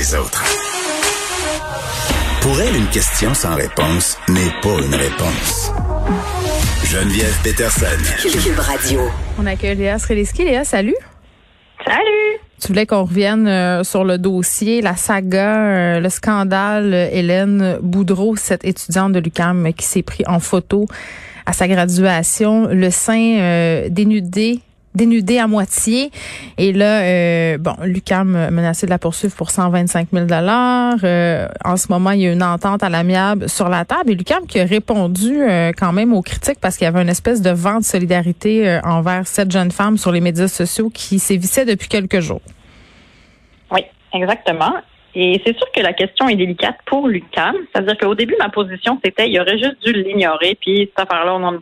les autres. Pour elle, une question sans réponse n'est pas une réponse. Geneviève Peterson. Cube Radio. On accueille Léa Sreliski. Léa, salut. Salut! Tu voulais qu'on revienne euh, sur le dossier, la saga, euh, le scandale euh, Hélène Boudreau, cette étudiante de l'UCAM qui s'est pris en photo à sa graduation, le sein euh, dénudé dénudé à moitié. Et là, euh, bon, Lucam menacé de la poursuivre pour 125 000 dollars. en ce moment, il y a une entente à l'amiable sur la table. Et Lucam qui a répondu euh, quand même aux critiques parce qu'il y avait une espèce de vent de solidarité euh, envers cette jeune femme sur les médias sociaux qui sévissait depuis quelques jours. Oui, exactement. Et c'est sûr que la question est délicate pour Lucam. C'est-à-dire qu'au début, ma position, c'était il aurait juste dû l'ignorer. Puis cette affaire-là, on en,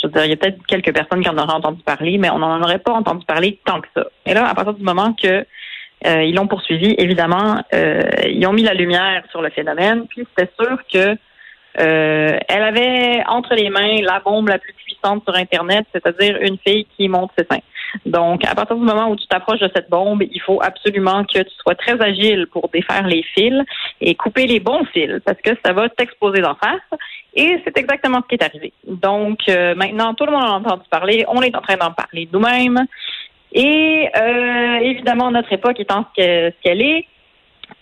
je veux dire, il y a peut-être quelques personnes qui en auraient entendu parler, mais on n'en aurait pas entendu parler tant que ça. Et là, à partir du moment que euh, ils l'ont poursuivi, évidemment, euh, ils ont mis la lumière sur le phénomène. Puis c'était sûr que euh, elle avait entre les mains la bombe la plus puissante sur Internet, c'est-à-dire une fille qui monte ses seins. Donc, à partir du moment où tu t'approches de cette bombe, il faut absolument que tu sois très agile pour défaire les fils et couper les bons fils parce que ça va t'exposer d'en face. Et c'est exactement ce qui est arrivé. Donc, euh, maintenant, tout le monde a entendu parler. On est en train d'en parler nous-mêmes. Et euh, évidemment, notre époque étant ce qu'elle est,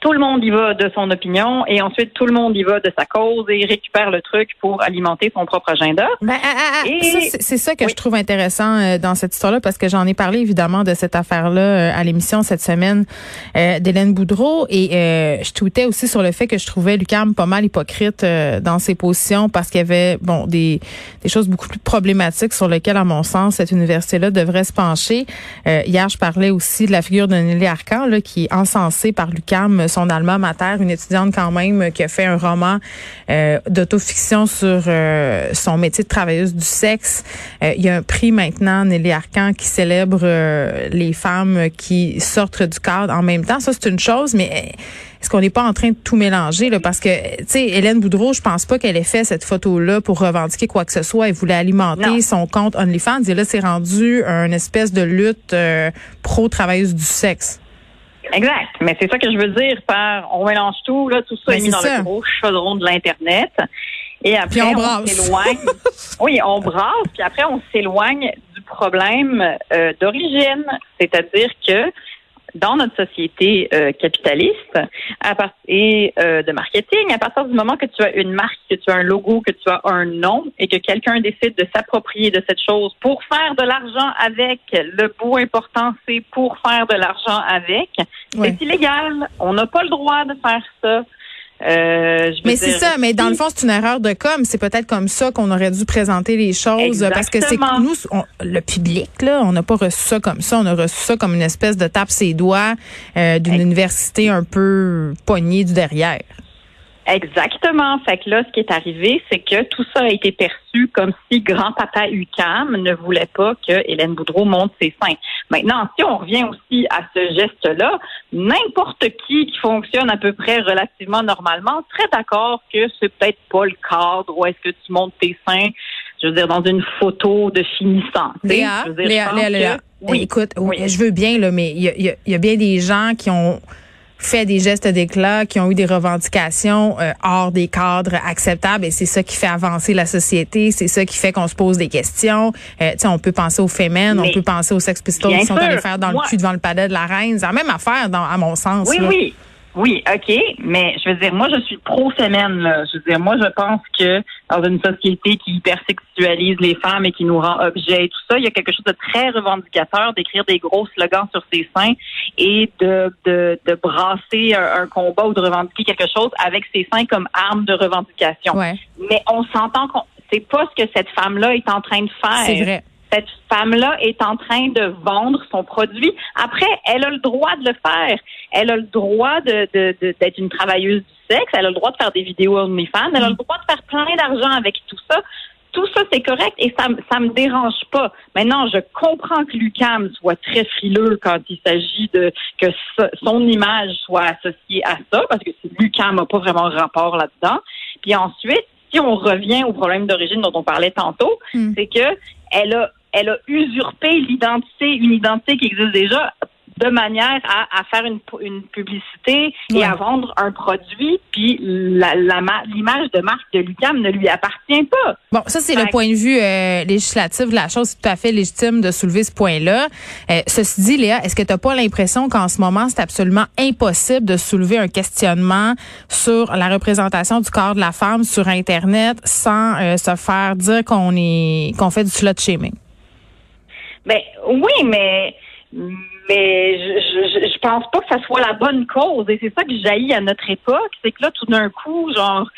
tout le monde y va de son opinion et ensuite tout le monde y va de sa cause et récupère le truc pour alimenter son propre agenda. Ben, ah, ah, ah, c'est ça que je trouve intéressant euh, dans cette histoire-là parce que j'en ai parlé évidemment de cette affaire-là euh, à l'émission cette semaine euh, d'Hélène Boudreau et je tweetais aussi sur le fait que je trouvais Lucam pas mal hypocrite dans ses positions parce qu'il y avait bon des, des choses beaucoup plus problématiques sur lesquelles à mon sens cette université-là devrait se pencher. hier, je parlais aussi de la figure de Nelly Arcan là, qui est encensée par Lucam son alma mater, une étudiante quand même qui a fait un roman euh, d'autofiction sur euh, son métier de travailleuse du sexe. Euh, il y a un prix maintenant, Nelly Arcan, qui célèbre euh, les femmes qui sortent du cadre en même temps. Ça, c'est une chose, mais est-ce qu'on n'est pas en train de tout mélanger là? Parce que tu sais Hélène Boudreau, je pense pas qu'elle ait fait cette photo là pour revendiquer quoi que ce soit, elle voulait alimenter son compte OnlyFans et là c'est rendu une espèce de lutte pro travailleuse du sexe. Exact. Mais c'est ça que je veux dire par on mélange tout, là, tout ça ben, est mis dans le gros chaudron de l'Internet. Et après, on, s'éloigne. oui, on brasse, puis après, on s'éloigne du problème euh, d'origine. C'est-à-dire que dans notre société euh, capitaliste à et euh, de marketing, à partir du moment que tu as une marque, que tu as un logo, que tu as un nom et que quelqu'un décide de s'approprier de cette chose pour faire de l'argent avec, le bout important, c'est pour faire de l'argent avec, c'est illégal. On n'a pas le droit de faire ça. Euh, mais c'est ça, mais dans le fond, c'est une erreur de com. C'est peut-être comme ça qu'on aurait dû présenter les choses parce que c'est nous, le public, là, on n'a pas reçu ça comme ça. On a reçu ça comme une espèce de tape ses doigts euh, d'une université un peu poignée du derrière. Exactement. Fait que là, ce qui est arrivé, c'est que tout ça a été perçu comme si grand-papa UCAM ne voulait pas que Hélène Boudreau monte ses seins. Maintenant, si on revient aussi à ce geste-là, n'importe qui qui fonctionne à peu près relativement normalement serait d'accord que c'est peut-être pas le cadre où est-ce que tu montes tes seins, je veux dire, dans une photo de finissant. Léa, Léa, Léa, Oui. Écoute, oui. je veux bien, là, mais il y y a bien des gens qui ont fait des gestes d'éclat, qui ont eu des revendications euh, hors des cadres acceptables et c'est ça qui fait avancer la société, c'est ça qui fait qu'on se pose des questions. Euh, on peut penser aux féminin, on peut penser aux Sex Pistols qui sont allés faire dans le cul devant le palais de la reine. C'est la même affaire dans, à mon sens. Oui, oui. Oui, OK, mais je veux dire, moi, je suis pro-semaine. Là. Je veux dire, moi, je pense que dans une société qui hypersexualise les femmes et qui nous rend objets et tout ça, il y a quelque chose de très revendicateur d'écrire des gros slogans sur ses seins et de, de, de brasser un, combat ou de revendiquer quelque chose avec ses seins comme arme de revendication. Mais on s'entend qu'on c'est pas ce que cette femme-là est en train de faire. C'est vrai cette femme-là est en train de vendre son produit. Après, elle a le droit de le faire. Elle a le droit de, d'être une travailleuse du sexe. Elle a le droit de faire des vidéos OnlyFans. Elle a le droit de faire plein d'argent avec tout ça. Tout ça, c'est correct et ça, ça me dérange pas. Maintenant, je comprends que Lucam soit très frileux quand il s'agit de que son image soit associée à ça, parce que Lucam n'a pas vraiment rapport là-dedans. Puis ensuite, si on revient au problème d'origine dont on parlait tantôt, hmm. c'est que elle a elle a usurpé l'identité, une identité qui existe déjà de manière à, à faire une, une publicité et à vendre un produit, puis la, l'image de marque de Lucam ne lui appartient pas. Bon, ça c'est le point de vue euh, législatif de la chose, c'est tout à fait légitime de soulever ce point-là. Euh, ceci dit, Léa, est-ce que tu n'as pas l'impression qu'en ce moment c'est absolument impossible de soulever un questionnement sur la représentation du corps de la femme sur Internet sans euh, se faire dire qu'on est qu'on fait du slut shaming? Ben oui, mais mais je, je, pense pas que ça soit la bonne cause. Et c'est ça que jaillit à notre époque, c'est que là, tout d'un coup, genre,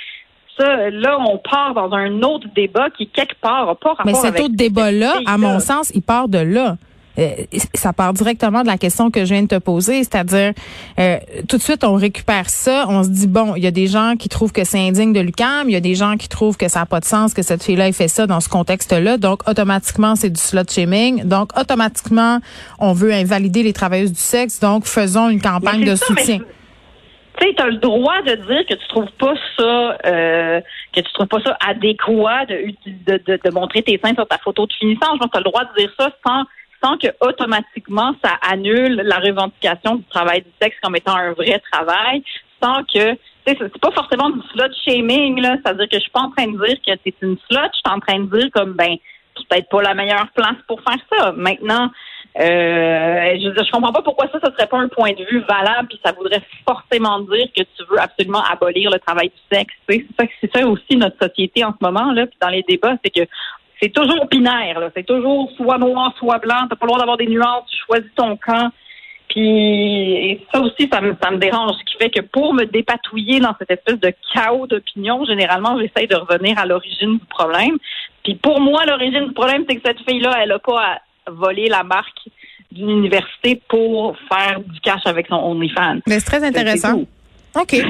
ça, là, on part dans un autre débat qui, quelque part, n'a pas rapport Mais cet autre débat-là, à mon sens, il part de là. Euh, ça part directement de la question que je viens de te poser, c'est-à-dire euh, tout de suite on récupère ça, on se dit bon, il y a des gens qui trouvent que c'est indigne de Lucam, il y a des gens qui trouvent que ça n'a pas de sens que cette fille-là ait fait ça dans ce contexte-là, donc automatiquement c'est du slut shaming, donc automatiquement on veut invalider les travailleuses du sexe, donc faisons une campagne de soutien. Tu sais, as le droit de dire que tu trouves pas ça euh, que tu trouves pas ça adéquat de, de, de, montrer tes seins sur ta photo de finissant. Je pense que tu as le droit de dire ça sans sans que automatiquement ça annule la revendication du travail du sexe comme étant un vrai travail, sans que c'est pas forcément du slut shaming là, c'est-à-dire que je suis pas en train de dire que c'est une slut, je suis en train de dire comme ben peut-être pas la meilleure place pour faire ça. Maintenant, euh, je, je comprends pas pourquoi ça, ce serait pas un point de vue valable, puis ça voudrait forcément dire que tu veux absolument abolir le travail du sexe. C'est ça, c'est ça aussi notre société en ce moment là, puis dans les débats, c'est que c'est toujours binaire, là. C'est toujours soit noir, soit blanc. T'as pas le droit d'avoir des nuances. Tu choisis ton camp. Puis ça aussi, ça me, ça me dérange. Ce qui fait que pour me dépatouiller dans cette espèce de chaos d'opinion, généralement, j'essaye de revenir à l'origine du problème. Puis pour moi, l'origine du problème, c'est que cette fille-là, elle a pas à voler la marque d'une université pour faire du cash avec son OnlyFans. Mais c'est très intéressant. OK.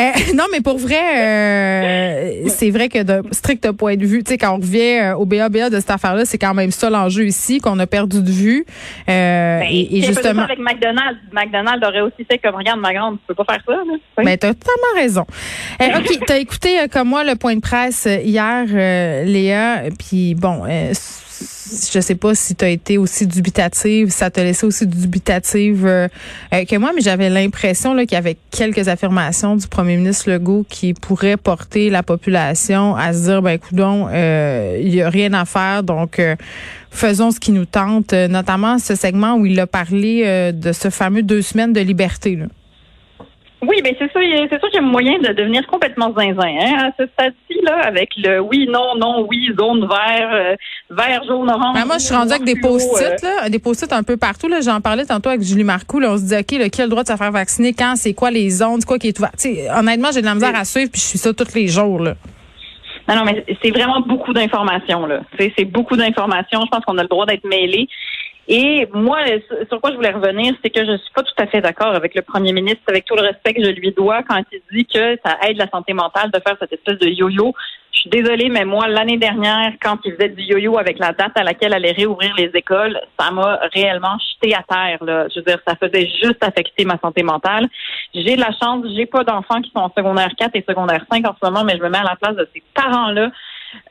Euh, non, mais pour vrai, euh, c'est vrai que de strict point de vue, tu sais, quand on revient euh, au BABA de cette affaire-là, c'est quand même ça l'enjeu ici qu'on a perdu de vue. Ben, et, justement, avec McDonald's, McDonald's aurait aussi fait comme regarde ma grande, tu peux pas faire ça. Là. Oui. Ben t'as totalement raison. ok, t'as écouté comme moi le point de presse hier, Léa, puis bon je sais pas si tu as été aussi dubitative, ça t'a laissé aussi dubitative euh, euh, que moi, mais j'avais l'impression qu'il y avait quelques affirmations du premier ministre Legault qui pourraient porter la population à se dire, ben écoute euh, il y a rien à faire, donc faisons ce qui nous tente, notamment ce segment où il a parlé de ce fameux deux semaines de liberté. Là. Oui, mais c'est ça, c'est sûr qu'il y a moyen de devenir complètement zinzin hein, à ce stade-ci, là, avec le oui, non, non, oui, zone vert, euh, vert, jaune, orange. Ben, moi, je suis rendue avec des post-it, euh. là, des post-it un peu partout. Là, j'en parlais tantôt avec Julie Marcoux. Là, on se dit, OK, là, qui a le droit de se faire vacciner, quand, c'est quoi les zones, c'est quoi qui est ouvert? honnêtement, j'ai de la misère à suivre, puis je suis ça tous les jours. Là. Non, non, mais c'est vraiment beaucoup d'informations, là. C'est beaucoup d'informations. Je pense qu'on a le droit d'être mêlé. Et moi, sur quoi je voulais revenir, c'est que je suis pas tout à fait d'accord avec le premier ministre, avec tout le respect que je lui dois quand il dit que ça aide la santé mentale de faire cette espèce de yo-yo. Je suis désolée, mais moi, l'année dernière, quand il faisait du yo-yo avec la date à laquelle allait réouvrir les écoles, ça m'a réellement jeté à terre. Là. Je veux dire, ça faisait juste affecter ma santé mentale. J'ai de la chance, j'ai pas d'enfants qui sont en secondaire 4 et secondaire 5 en ce moment, mais je me mets à la place de ces parents-là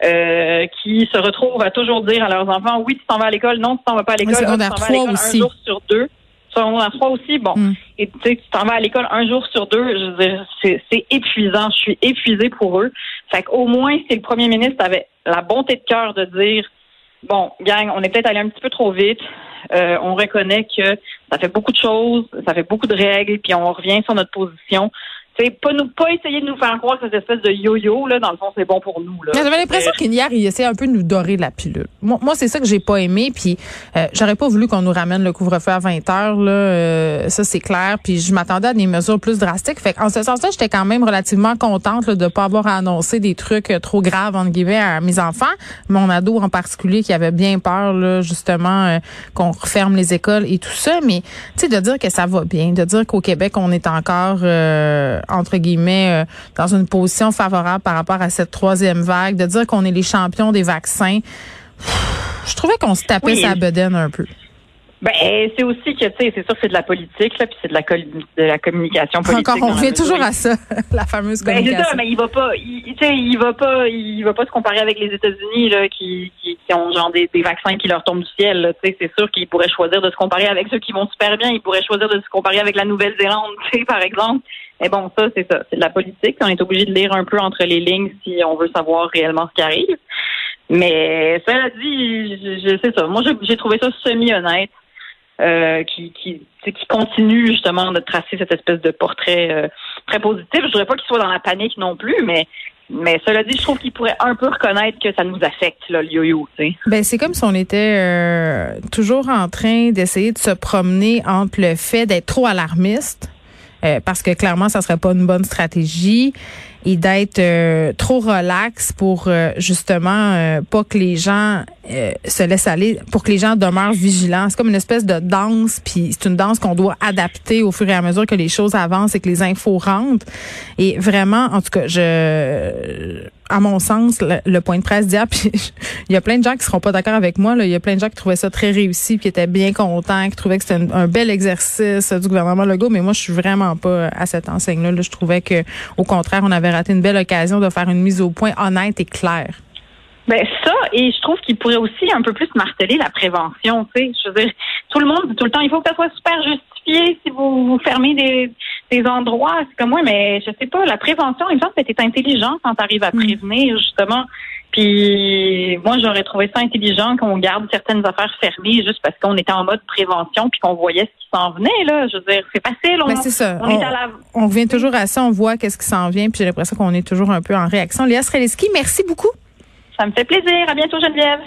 euh, qui se retrouvent à toujours dire à leurs enfants oui, tu t'en vas à l'école, non, tu t'en vas pas à l'école, tu t'en vas à l'école un jour sur deux. Secondaire 3 aussi, bon. Mm. Et tu sais, tu t'en vas à l'école un jour sur deux, je veux dire, c'est épuisant. Je suis épuisée pour eux. Fait qu'au moins, si le premier ministre avait la bonté de cœur de dire bon, gang, on est peut-être allé un petit peu trop vite. Euh, on reconnaît que ça fait beaucoup de choses, ça fait beaucoup de règles, puis on revient sur notre position c'est pas nous pas essayer de nous faire croire que cette espèce de yo-yo là dans le fond c'est bon pour nous là. J'avais l'impression qu'hier il essaie un peu de nous dorer la pilule. Moi, moi c'est ça que j'ai pas aimé puis euh, j'aurais pas voulu qu'on nous ramène le couvre-feu à 20 heures là euh, ça c'est clair puis je m'attendais à des mesures plus drastiques fait en ce sens-là j'étais quand même relativement contente là, de pas avoir annoncé des trucs euh, trop graves entre guillemets à mes enfants, mon ado en particulier qui avait bien peur là justement qu'on referme les écoles et tout ça mais tu sais de dire que ça va bien, de dire qu'au Québec on est encore entre guillemets, euh, dans une position favorable par rapport à cette troisième vague, de dire qu'on est les champions des vaccins. Je trouvais qu'on se tapait sa bedaine un peu. Ben, c'est aussi que, tu sais, c'est sûr que c'est de la politique, là, puis c'est de la, de la communication politique. Encore, on revient toujours à ça, la fameuse communication. Ben, c'est ça, mais il va pas, tu sais, il va pas, il va pas se comparer avec les États-Unis, là, qui, qui, ont genre des, des, vaccins qui leur tombent du ciel, tu sais, c'est sûr qu'il pourrait choisir de se comparer avec ceux qui vont super bien, il pourrait choisir de se comparer avec la Nouvelle-Zélande, tu sais, par exemple. Mais bon, ça, c'est ça, c'est de la politique. On est obligé de lire un peu entre les lignes si on veut savoir réellement ce qui arrive. Mais cela dit, je, je sais ça. Moi, j'ai trouvé ça semi-honnête. Euh, qui, continue justement de tracer cette espèce de portrait euh, très positif. Je voudrais pas qu'il soit dans la panique non plus, mais mais cela dit, je trouve qu'il pourrait un peu reconnaître que ça nous affecte, le yo-yo. Ben, c'est comme si on était euh, toujours en train d'essayer de se promener entre le fait d'être trop alarmiste, parce que clairement, ça serait pas une bonne stratégie, et d'être euh, trop relax pour euh, justement euh, pas que les gens se laissent aller, pour que les gens demeurent vigilants. C'est comme une espèce de danse, puis c'est une danse qu'on doit adapter au fur et à mesure que les choses avancent et que les infos rentrent. Et vraiment, en tout cas, je à mon sens, le, point de presse d'hier, puis il y a plein de gens qui seront pas d'accord avec moi. Là. Il y a plein de gens qui trouvaient ça très réussi, puis qui étaient bien contents, qui trouvaient que c'était un, bel exercice du gouvernement Legault. Mais moi, je suis vraiment pas à cette enseigne-là. Là. Je trouvais que, au contraire, on avait raté une belle occasion de faire une mise au point honnête et claire. Ben ça, et je trouve qu'il pourrait aussi un peu plus marteler la prévention. Tu sais, je veux dire, tout le monde tout le temps, il faut que ça soit super justifié si vous, vous fermez des, des endroits. C'est comme moi, mais je sais pas, la prévention, il me semble que c'est intelligent quand tu arrives à mm. prévenir, justement. Puis moi, j'aurais trouvé ça intelligent qu'on garde certaines affaires fermées juste parce qu'on était en mode prévention puis qu'on voyait ce qui s'en venait. Là. Je veux dire, c'est facile. On, c'est ça. On, revient toujours à ça, on voit qu'est-ce qui s'en vient, puis j'ai l'impression qu'on est toujours un peu en réaction. Léa Streliski, merci beaucoup. Ça me fait plaisir. À bientôt, Geneviève.